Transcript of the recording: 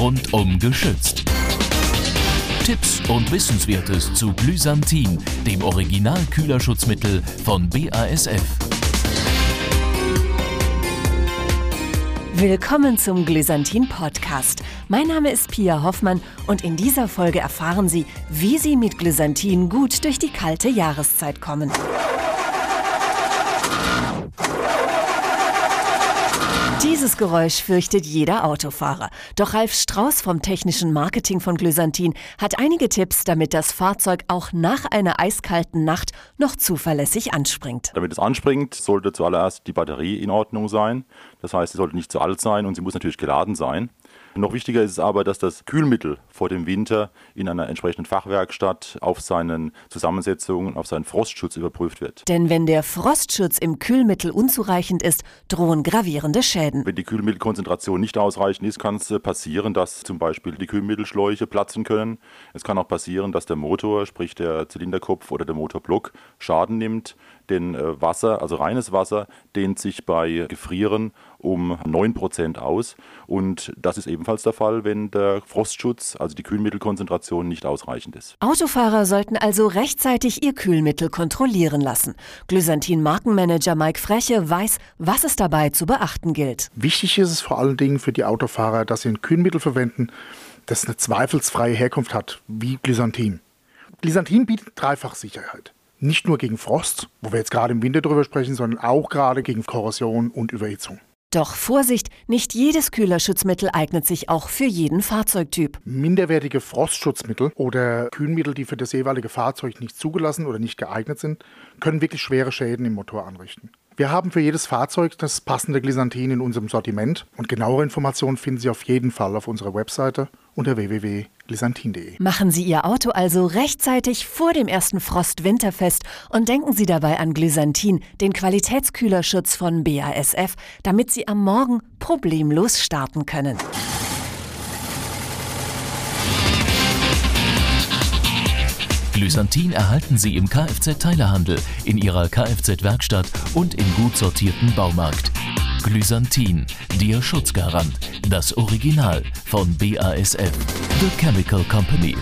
rundum geschützt. Tipps und Wissenswertes zu Glysantin, dem Original-Kühlerschutzmittel von BASF. Willkommen zum Glysantin Podcast. Mein Name ist Pia Hoffmann und in dieser Folge erfahren Sie, wie Sie mit Glysantin gut durch die kalte Jahreszeit kommen. Dieses Geräusch fürchtet jeder Autofahrer. Doch Ralf Strauß vom technischen Marketing von Glysantin hat einige Tipps, damit das Fahrzeug auch nach einer eiskalten Nacht noch zuverlässig anspringt. Damit es anspringt, sollte zuallererst die Batterie in Ordnung sein. Das heißt, sie sollte nicht zu alt sein und sie muss natürlich geladen sein. Noch wichtiger ist es aber, dass das Kühlmittel vor dem Winter in einer entsprechenden Fachwerkstatt auf seinen Zusammensetzungen, auf seinen Frostschutz überprüft wird. Denn wenn der Frostschutz im Kühlmittel unzureichend ist, drohen gravierende Schäden. Wenn die Kühlmittelkonzentration nicht ausreichend ist, kann es passieren, dass zum Beispiel die Kühlmittelschläuche platzen können. Es kann auch passieren, dass der Motor, sprich der Zylinderkopf oder der Motorblock, Schaden nimmt. Denn äh, Wasser, also reines Wasser, dehnt sich bei Gefrieren um 9% aus. Und das ist ebenfalls der Fall, wenn der Frostschutz, also die Kühlmittelkonzentration, nicht ausreichend ist. Autofahrer sollten also rechtzeitig ihr Kühlmittel kontrollieren lassen. Glysantin Markenmanager Mike Freche weiß, was es dabei zu beachten gilt. Wichtig ist es vor allen Dingen für die Autofahrer, dass sie ein Kühlmittel verwenden, das eine zweifelsfreie Herkunft hat, wie Glysantin. Glysantin bietet Dreifachsicherheit. Nicht nur gegen Frost, wo wir jetzt gerade im Winter drüber sprechen, sondern auch gerade gegen Korrosion und Überhitzung. Doch Vorsicht, nicht jedes Kühlerschutzmittel eignet sich auch für jeden Fahrzeugtyp. Minderwertige Frostschutzmittel oder Kühlmittel, die für das jeweilige Fahrzeug nicht zugelassen oder nicht geeignet sind, können wirklich schwere Schäden im Motor anrichten. Wir haben für jedes Fahrzeug das passende Glysantin in unserem Sortiment und genauere Informationen finden Sie auf jeden Fall auf unserer Webseite unter www.glysantin.de. Machen Sie Ihr Auto also rechtzeitig vor dem ersten Frost winterfest und denken Sie dabei an Glysantin, den Qualitätskühlerschutz von BASF, damit Sie am Morgen problemlos starten können. Glysantin erhalten Sie im Kfz-Teilehandel, in Ihrer Kfz-Werkstatt und im gut sortierten Baumarkt. Glysantin, der Schutzgarant, das Original von BASF, The Chemical Company.